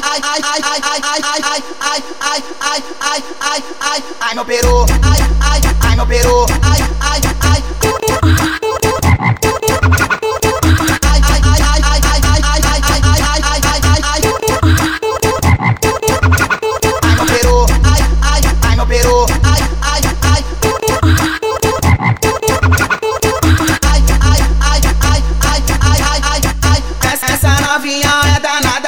ai meu ai, ai, ai, ai meu peru, ai, ai, ai. Essa novinha é danada.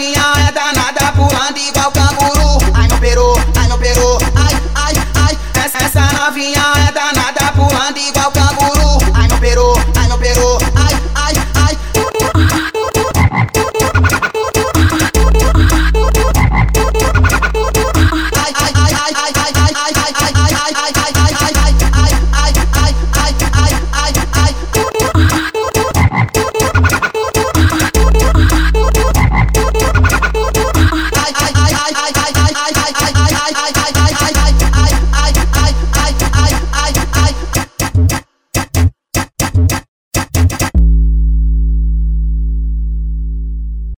novinha é danada, pulando igual canguru. Ai meu peru, ai meu peru, ai, ai, ai. Essa, essa novinha é danada, pulando igual canguru. Ai meu peru, ai,